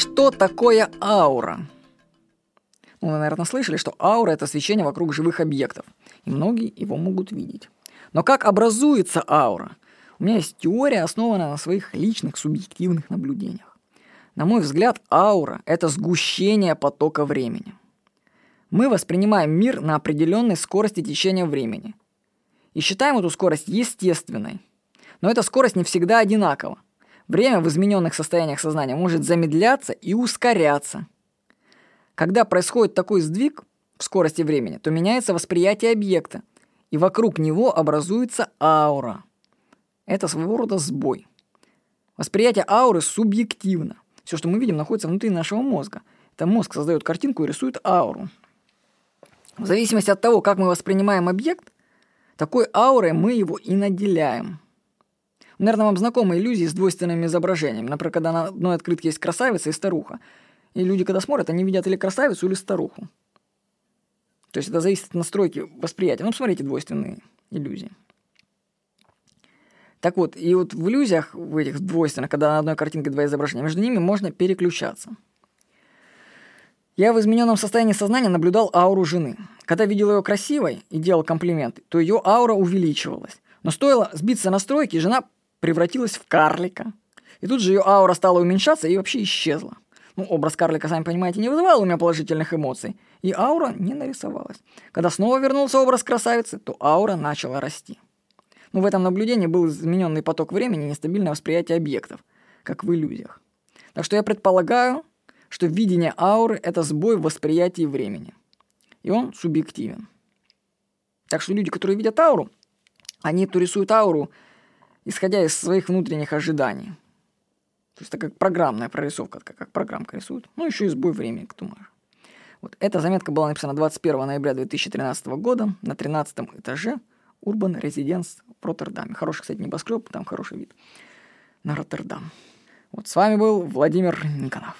Что такое аура? Ну, вы, наверное, слышали, что аура – это свечение вокруг живых объектов, и многие его могут видеть. Но как образуется аура? У меня есть теория, основанная на своих личных субъективных наблюдениях. На мой взгляд, аура – это сгущение потока времени. Мы воспринимаем мир на определенной скорости течения времени и считаем эту скорость естественной. Но эта скорость не всегда одинакова. Время в измененных состояниях сознания может замедляться и ускоряться. Когда происходит такой сдвиг в скорости времени, то меняется восприятие объекта, и вокруг него образуется аура. Это своего рода сбой. Восприятие ауры субъективно. Все, что мы видим, находится внутри нашего мозга. Это мозг создает картинку и рисует ауру. В зависимости от того, как мы воспринимаем объект, такой аурой мы его и наделяем. Наверное, вам знакомы иллюзии с двойственным изображением. Например, когда на одной открытке есть красавица и старуха. И люди, когда смотрят, они видят или красавицу, или старуху. То есть это зависит от настройки восприятия. Ну, посмотрите двойственные иллюзии. Так вот, и вот в иллюзиях, в этих двойственных, когда на одной картинке два изображения, между ними можно переключаться. Я в измененном состоянии сознания наблюдал ауру жены. Когда видел ее красивой и делал комплименты, то ее аура увеличивалась. Но стоило сбиться настройки, жена превратилась в карлика. И тут же ее аура стала уменьшаться и вообще исчезла. Ну, образ карлика, сами понимаете, не вызывал у меня положительных эмоций. И аура не нарисовалась. Когда снова вернулся образ красавицы, то аура начала расти. Ну, в этом наблюдении был измененный поток времени и нестабильное восприятие объектов, как в иллюзиях. Так что я предполагаю, что видение ауры – это сбой в восприятии времени. И он субъективен. Так что люди, которые видят ауру, они то рисуют ауру, исходя из своих внутренних ожиданий. То есть это как программная прорисовка, как, программка рисует. Ну, еще и сбой времени, кто может. Вот эта заметка была написана 21 ноября 2013 года на 13 этаже Urban Residence в Роттердаме. Хороший, кстати, небоскреб, там хороший вид на Роттердам. Вот с вами был Владимир Никонов.